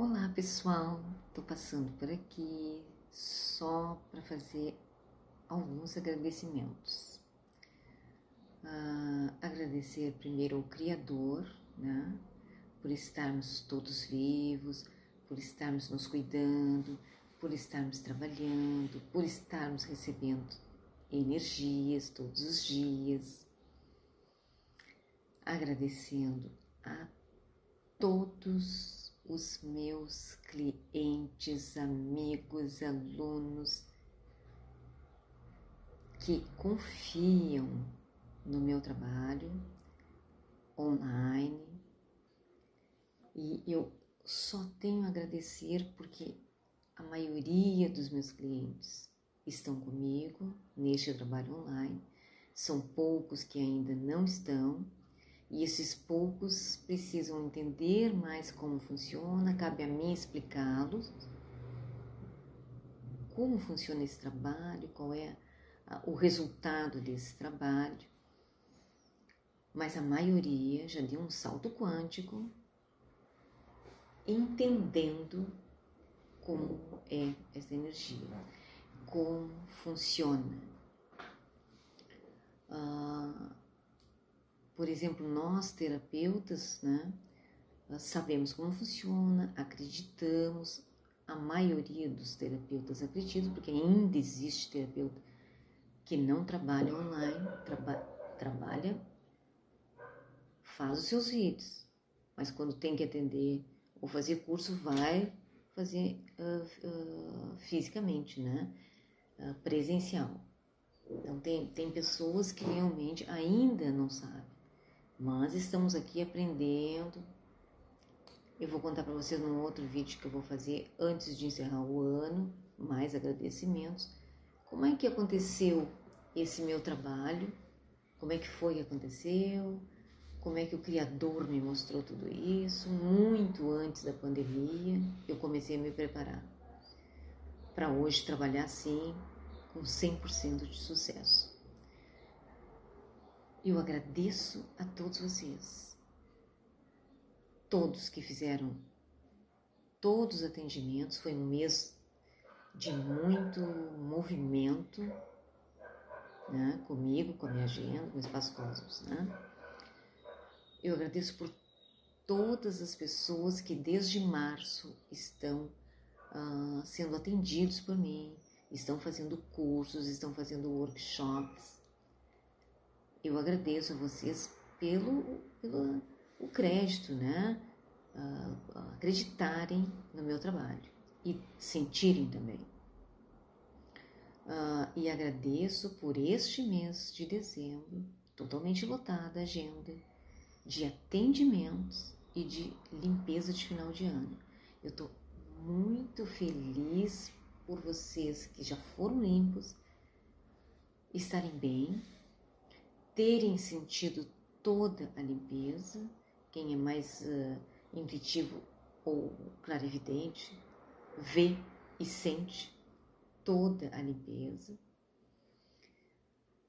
Olá pessoal, estou passando por aqui só para fazer alguns agradecimentos. Uh, agradecer primeiro ao Criador, né, por estarmos todos vivos, por estarmos nos cuidando, por estarmos trabalhando, por estarmos recebendo energias todos os dias. Agradecendo a todos os meus clientes, amigos, alunos que confiam no meu trabalho online. E eu só tenho a agradecer porque a maioria dos meus clientes estão comigo neste trabalho online, são poucos que ainda não estão e esses poucos precisam entender mais como funciona, cabe a mim explicá-los como funciona esse trabalho, qual é o resultado desse trabalho. Mas a maioria já deu um salto quântico, entendendo como é essa energia, como funciona. Uh, por exemplo, nós terapeutas, né, sabemos como funciona, acreditamos, a maioria dos terapeutas acreditam, porque ainda existe terapeuta que não trabalha online, traba trabalha, faz os seus vídeos, mas quando tem que atender ou fazer curso, vai fazer uh, uh, fisicamente, né? Uh, presencial. Então, tem, tem pessoas que realmente ainda não sabem. Mas estamos aqui aprendendo. Eu vou contar para vocês num outro vídeo que eu vou fazer antes de encerrar o ano, mais agradecimentos. Como é que aconteceu esse meu trabalho? Como é que foi que aconteceu? Como é que o Criador me mostrou tudo isso? Muito antes da pandemia, eu comecei a me preparar para hoje trabalhar assim, com 100% de sucesso. Eu agradeço a todos vocês, todos que fizeram todos os atendimentos. Foi um mês de muito movimento né, comigo, com a minha agenda, com o Espaço Cosmos. Né? Eu agradeço por todas as pessoas que desde março estão uh, sendo atendidos por mim, estão fazendo cursos, estão fazendo workshops, eu agradeço a vocês pelo, pelo o crédito, né? Uh, acreditarem no meu trabalho e sentirem também. Uh, e agradeço por este mês de dezembro, totalmente lotada a agenda de atendimentos e de limpeza de final de ano. Eu estou muito feliz por vocês que já foram limpos, estarem bem, terem sentido toda a limpeza, quem é mais uh, intuitivo ou clarividente, vê e sente toda a limpeza,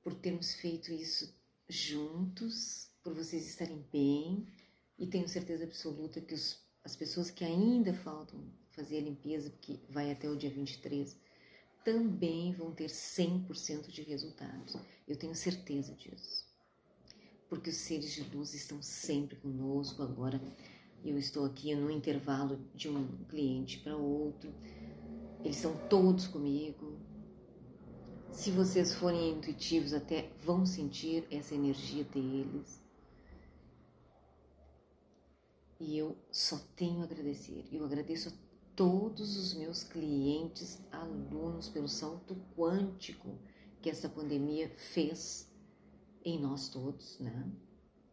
por termos feito isso juntos, por vocês estarem bem, e tenho certeza absoluta que os, as pessoas que ainda faltam fazer a limpeza, porque vai até o dia 23, também vão ter 100% de resultados. Eu tenho certeza disso. Porque os seres de luz estão sempre conosco. Agora eu estou aqui no intervalo de um cliente para outro. Eles estão todos comigo. Se vocês forem intuitivos, até vão sentir essa energia deles. E eu só tenho a agradecer. Eu agradeço a todos os meus clientes, alunos, pelo salto quântico que essa pandemia fez em nós todos, né?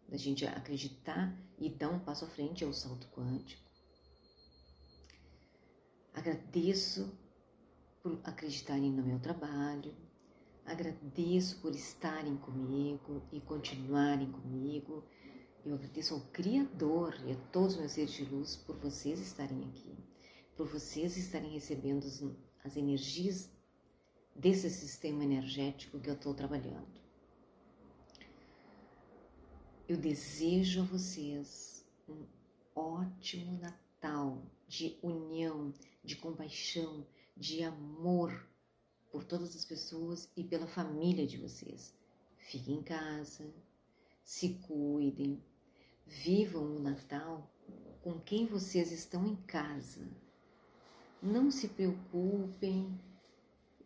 Da gente acreditar e dar um passo à frente ao salto quântico. Agradeço por acreditarem no meu trabalho, agradeço por estarem comigo e continuarem comigo. Eu agradeço ao Criador e a todos os meus seres de luz por vocês estarem aqui por vocês estarem recebendo as energias desse sistema energético que eu estou trabalhando. Eu desejo a vocês um ótimo Natal de união, de compaixão, de amor por todas as pessoas e pela família de vocês. Fiquem em casa, se cuidem, vivam o Natal com quem vocês estão em casa. Não se preocupem,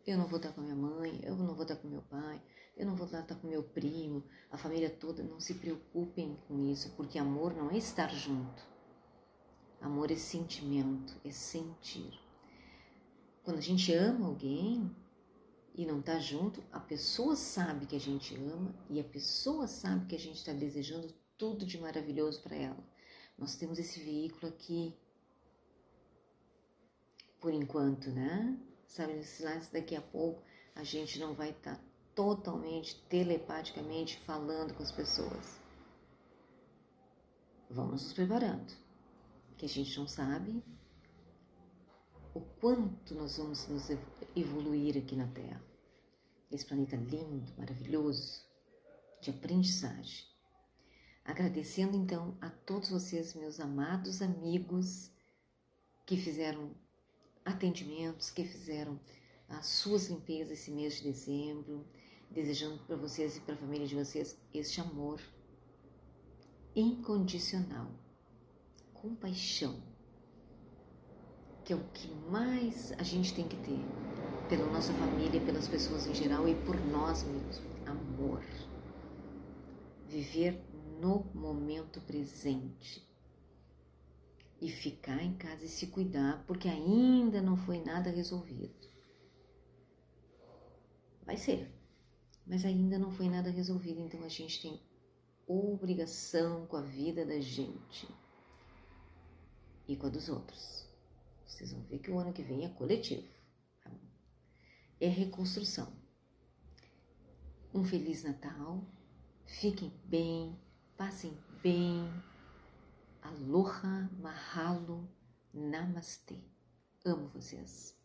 eu não vou estar com a minha mãe, eu não vou estar com meu pai, eu não vou estar com meu primo, a família toda. Não se preocupem com isso, porque amor não é estar junto. Amor é sentimento, é sentir. Quando a gente ama alguém e não está junto, a pessoa sabe que a gente ama e a pessoa sabe que a gente está desejando tudo de maravilhoso para ela. Nós temos esse veículo aqui, por enquanto, né? Sabe, nesses daqui a pouco a gente não vai estar tá totalmente, telepaticamente falando com as pessoas. Vamos nos preparando, que a gente não sabe o quanto nós vamos nos evoluir aqui na Terra. Esse planeta lindo, maravilhoso, de aprendizagem. Agradecendo então a todos vocês, meus amados amigos, que fizeram atendimentos, que fizeram as suas limpezas esse mês de dezembro, desejando para vocês e para a família de vocês este amor incondicional, compaixão, que é o que mais a gente tem que ter pela nossa família, pelas pessoas em geral e por nós mesmos. Amor. Viver no momento presente. E ficar em casa e se cuidar, porque ainda não foi nada resolvido. Vai ser, mas ainda não foi nada resolvido, então a gente tem obrigação com a vida da gente e com a dos outros. Vocês vão ver que o ano que vem é coletivo. Tá é reconstrução. Um Feliz Natal. Fiquem bem, passem bem. Aloha, mahalo, namastê. Amo vocês.